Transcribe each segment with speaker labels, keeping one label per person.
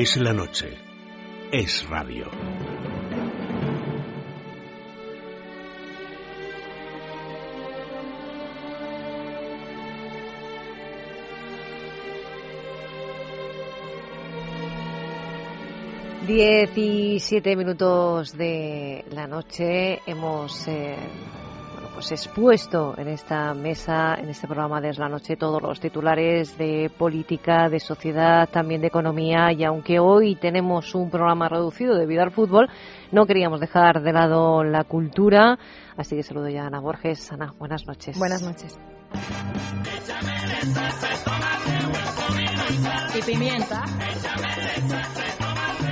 Speaker 1: Es la noche. Es radio.
Speaker 2: Diecisiete minutos de la noche hemos eh, pues expuesto en esta mesa, en este programa de la noche, todos los titulares de política, de sociedad, también de economía. Y aunque hoy tenemos un programa reducido debido al fútbol, no queríamos dejar de lado la cultura. Así que saludo ya a Ana Borges. Ana, buenas noches.
Speaker 3: Buenas noches.
Speaker 4: Y pimienta.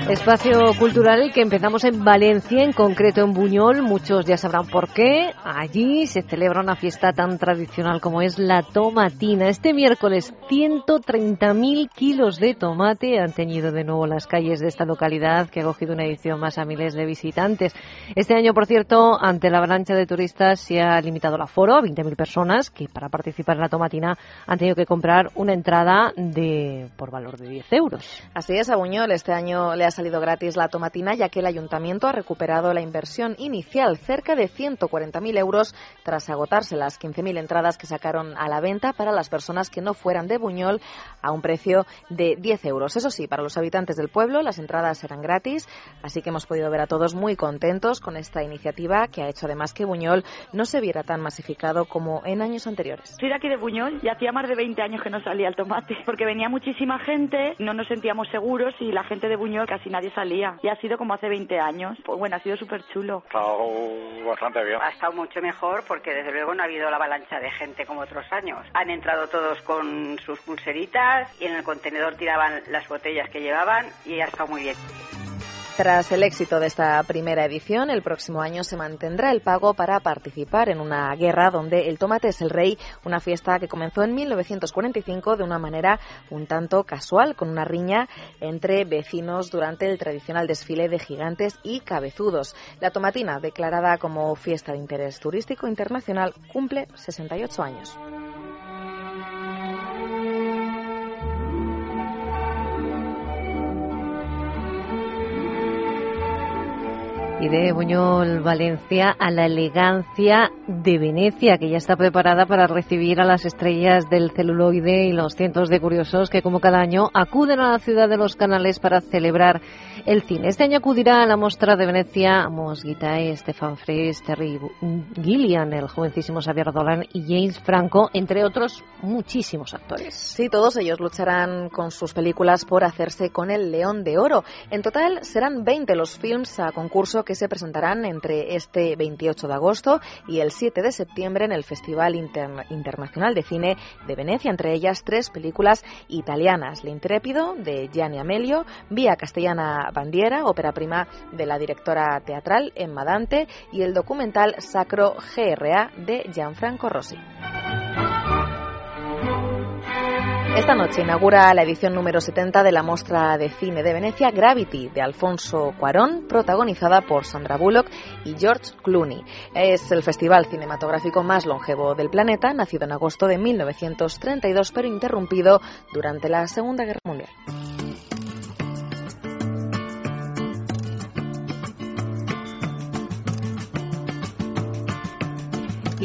Speaker 2: Espacio cultural que empezamos en Valencia, en concreto en Buñol. Muchos ya sabrán por qué. Allí se celebra una fiesta tan tradicional como es la tomatina. Este miércoles 130.000 kilos de tomate han teñido de nuevo las calles de esta localidad que ha cogido una edición más a miles de visitantes. Este año, por cierto, ante la avalancha de turistas se ha limitado el aforo a 20.000 personas que para participar en la tomatina han tenido que comprar una entrada de por valor de 10 euros.
Speaker 3: Así es, a Buñol este año le ha salido gratis la tomatina ya que el ayuntamiento ha recuperado la inversión inicial, cerca de 140.000 euros, tras agotarse las 15.000 entradas que sacaron a la venta para las personas que no fueran de Buñol a un precio de 10 euros. Eso sí, para los habitantes del pueblo las entradas eran gratis, así que hemos podido ver a todos muy contentos con esta iniciativa que ha hecho además que Buñol no se viera tan masificado como en años anteriores.
Speaker 5: Soy de aquí de Buñol y hacía más de 20 años que no salía el tomate, porque venía muchísima gente, no nos sentíamos seguros y la gente de Buñol casi nadie salía. Y ha sido como hace 20 años. Pues bueno, ha sido súper chulo.
Speaker 6: Ha estado bastante bien.
Speaker 7: Ha estado mucho mejor porque desde luego no ha habido la avalancha de gente como otros años. Han entrado todos con sus pulseritas y en el contenedor tiraban las botellas que llevaban y ha estado muy bien.
Speaker 3: Tras el éxito de esta primera edición, el próximo año se mantendrá el pago para participar en una guerra donde el tomate es el rey, una fiesta que comenzó en 1945 de una manera un tanto casual, con una riña entre vecinos durante el tradicional desfile de gigantes y cabezudos. La tomatina, declarada como fiesta de interés turístico internacional, cumple 68 años.
Speaker 2: Y de Buñol, Valencia, a la elegancia de Venecia, que ya está preparada para recibir a las estrellas del celuloide y los cientos de curiosos que, como cada año, acuden a la ciudad de los canales para celebrar el cine. Este año acudirá a la Mostra de Venecia Amos Guitay, Stefan Fries, Terry Gillian, el jovencísimo Xavier Dolan y James Franco, entre otros muchísimos actores.
Speaker 3: Sí, todos ellos lucharán con sus películas por hacerse con el León de Oro. En total serán 20 los films a concurso que se presentarán entre este 28 de agosto y el 7 de septiembre en el Festival Internacional de Cine de Venecia, entre ellas tres películas italianas, L'Intrépido de Gianni Amelio, Vía Castellana Bandiera, ópera prima de la directora teatral Emma Dante y el documental Sacro GRA de Gianfranco Rossi. Esta noche inaugura la edición número 70 de la Mostra de Cine de Venecia Gravity de Alfonso Cuarón, protagonizada por Sandra Bullock y George Clooney. Es el festival cinematográfico más longevo del planeta, nacido en agosto de 1932 pero interrumpido durante la Segunda Guerra Mundial.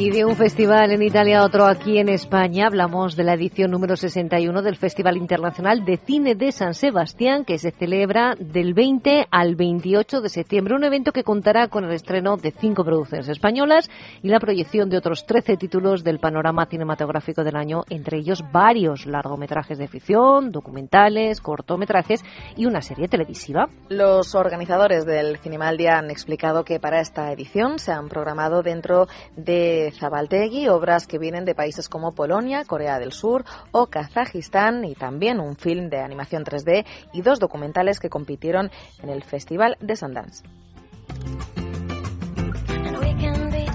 Speaker 2: Y de un festival en Italia a otro aquí en España, hablamos de la edición número 61 del Festival Internacional de Cine de San Sebastián, que se celebra del 20 al 28 de septiembre. Un evento que contará con el estreno de cinco producciones españolas y la proyección de otros 13 títulos del panorama cinematográfico del año, entre ellos varios largometrajes de ficción, documentales, cortometrajes y una serie televisiva.
Speaker 3: Los organizadores del Cinemaldia han explicado que para esta edición se han programado dentro de Zabaltegui, obras que vienen de países como Polonia, Corea del Sur o Kazajistán y también un film de animación 3D y dos documentales que compitieron en el Festival de Sundance.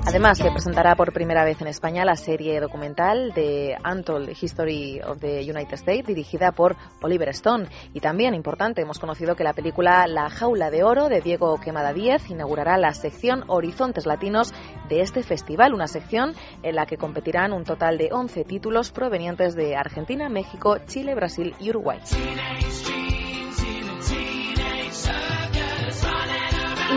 Speaker 3: Además, se presentará por primera vez en España la serie documental de Untold History of the United States, dirigida por Oliver Stone. Y también, importante, hemos conocido que la película La Jaula de Oro de Diego Quemada Díez inaugurará la sección Horizontes Latinos de este festival, una sección en la que competirán un total de 11 títulos provenientes de Argentina, México, Chile, Brasil y Uruguay.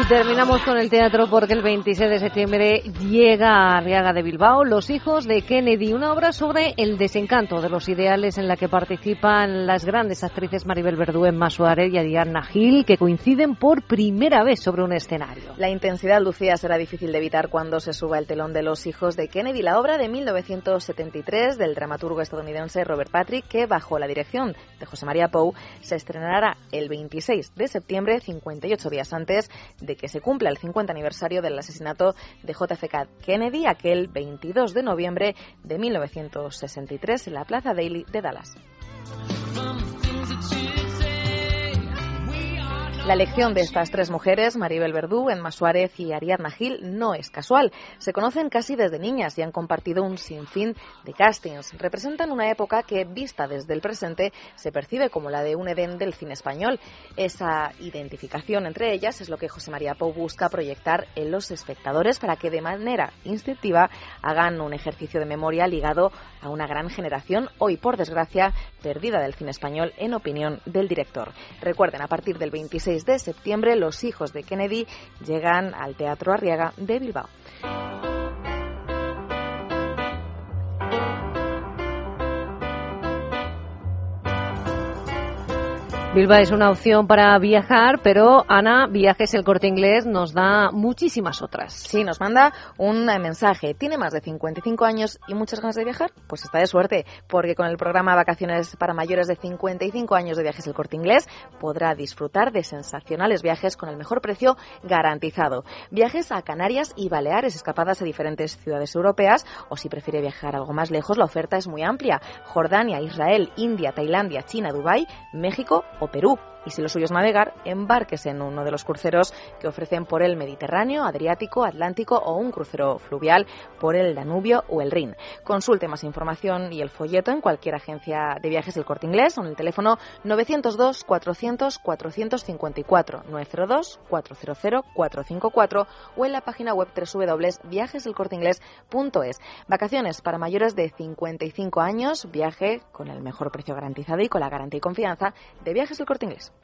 Speaker 2: Y terminamos con el teatro porque el 26 de septiembre llega a Arriaga de Bilbao Los hijos de Kennedy, una obra sobre el desencanto de los ideales en la que participan las grandes actrices Maribel Verdú, Emma Suárez y Ariadna Gil, que coinciden por primera vez sobre un escenario.
Speaker 3: La intensidad, Lucía, será difícil de evitar cuando se suba el telón de Los hijos de Kennedy, la obra de 1973 del dramaturgo estadounidense Robert Patrick, que bajo la dirección de José María Pou se estrenará el 26 de septiembre, 58 días antes de que se cumpla el 50 aniversario del asesinato de JFK Kennedy, aquel 22 de noviembre de 1963 en la Plaza Daly de Dallas. La elección de estas tres mujeres, Maribel Verdú, Emma Suárez y Ariadna Gil, no es casual. Se conocen casi desde niñas y han compartido un sinfín de castings. Representan una época que, vista desde el presente, se percibe como la de un Edén del cine español. Esa identificación entre ellas es lo que José María Pou busca proyectar en los espectadores para que de manera instintiva hagan un ejercicio de memoria ligado a una gran generación, hoy por desgracia perdida del cine español en opinión del director. Recuerden, a partir del 26 de septiembre, los hijos de Kennedy llegan al Teatro Arriaga de Bilbao.
Speaker 2: Bilbao es una opción para viajar, pero Ana, Viajes El Corte Inglés nos da muchísimas otras.
Speaker 3: Sí, nos manda un mensaje. ¿Tiene más de 55 años y muchas ganas de viajar? Pues está de suerte, porque con el programa Vacaciones para mayores de 55 años de Viajes El Corte Inglés podrá disfrutar de sensacionales viajes con el mejor precio garantizado. Viajes a Canarias y Baleares, escapadas a diferentes ciudades europeas, o si prefiere viajar algo más lejos, la oferta es muy amplia. Jordania, Israel, India, Tailandia, China, Dubái, México o Perú. Y si lo suyo es navegar, embarques en uno de los cruceros que ofrecen por el Mediterráneo, Adriático, Atlántico o un crucero fluvial por el Danubio o el Rin. Consulte más información y el folleto en cualquier agencia de viajes del Corte Inglés o en el teléfono 902 400 454 902 400 454 o en la página web www.viajesdelcorteingles.es. Vacaciones para mayores de 55 años, viaje con el mejor precio garantizado y con la garantía y confianza de Viajes del Corte Inglés.